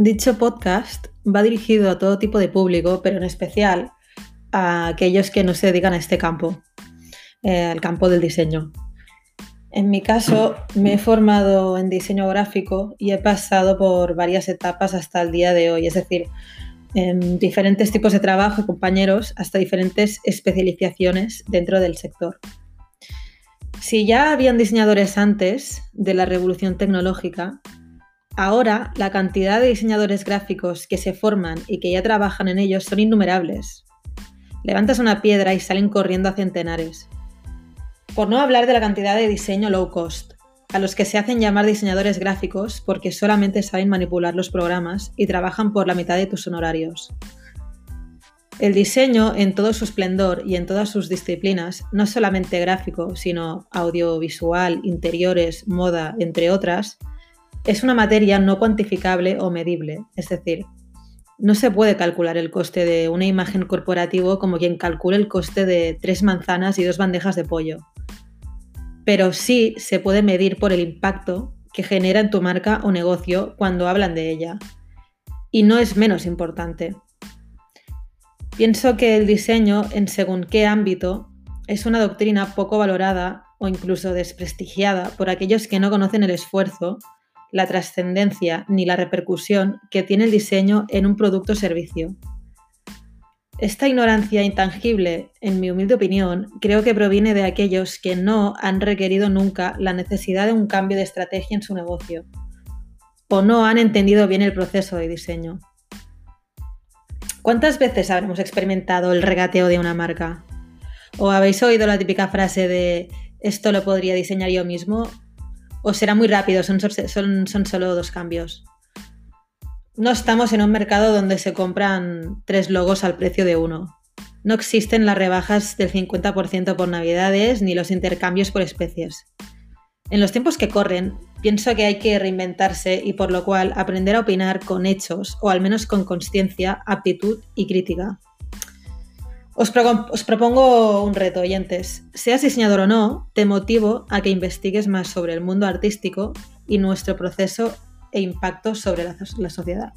Dicho podcast va dirigido a todo tipo de público, pero en especial a aquellos que no se dedican a este campo, eh, al campo del diseño. En mi caso, me he formado en diseño gráfico y he pasado por varias etapas hasta el día de hoy, es decir, en diferentes tipos de trabajo compañeros hasta diferentes especializaciones dentro del sector. Si ya habían diseñadores antes de la revolución tecnológica, Ahora, la cantidad de diseñadores gráficos que se forman y que ya trabajan en ellos son innumerables. Levantas una piedra y salen corriendo a centenares. Por no hablar de la cantidad de diseño low cost, a los que se hacen llamar diseñadores gráficos porque solamente saben manipular los programas y trabajan por la mitad de tus honorarios. El diseño en todo su esplendor y en todas sus disciplinas, no solamente gráfico, sino audiovisual, interiores, moda, entre otras, es una materia no cuantificable o medible, es decir, no se puede calcular el coste de una imagen corporativo como quien calcula el coste de tres manzanas y dos bandejas de pollo. Pero sí se puede medir por el impacto que genera en tu marca o negocio cuando hablan de ella. Y no es menos importante. Pienso que el diseño, en según qué ámbito, es una doctrina poco valorada o incluso desprestigiada por aquellos que no conocen el esfuerzo la trascendencia ni la repercusión que tiene el diseño en un producto o servicio. Esta ignorancia intangible, en mi humilde opinión, creo que proviene de aquellos que no han requerido nunca la necesidad de un cambio de estrategia en su negocio o no han entendido bien el proceso de diseño. ¿Cuántas veces habremos experimentado el regateo de una marca? ¿O habéis oído la típica frase de esto lo podría diseñar yo mismo o será muy rápido, son, solo dos cambios. No estamos en un mercado donde se compran tres logos al precio de uno. No existen las rebajas del 50% por navidades ni los intercambios por especies. En los tiempos que corren, pienso que hay que reinventarse y por lo cual aprender a opinar con hechos o al menos con conciencia, aptitud y crítica. Os, propongo un reto, oyentes. Seas diseñador o no, te motivo a que investigues más sobre el mundo artístico y nuestro proceso e impacto sobre la sociedad.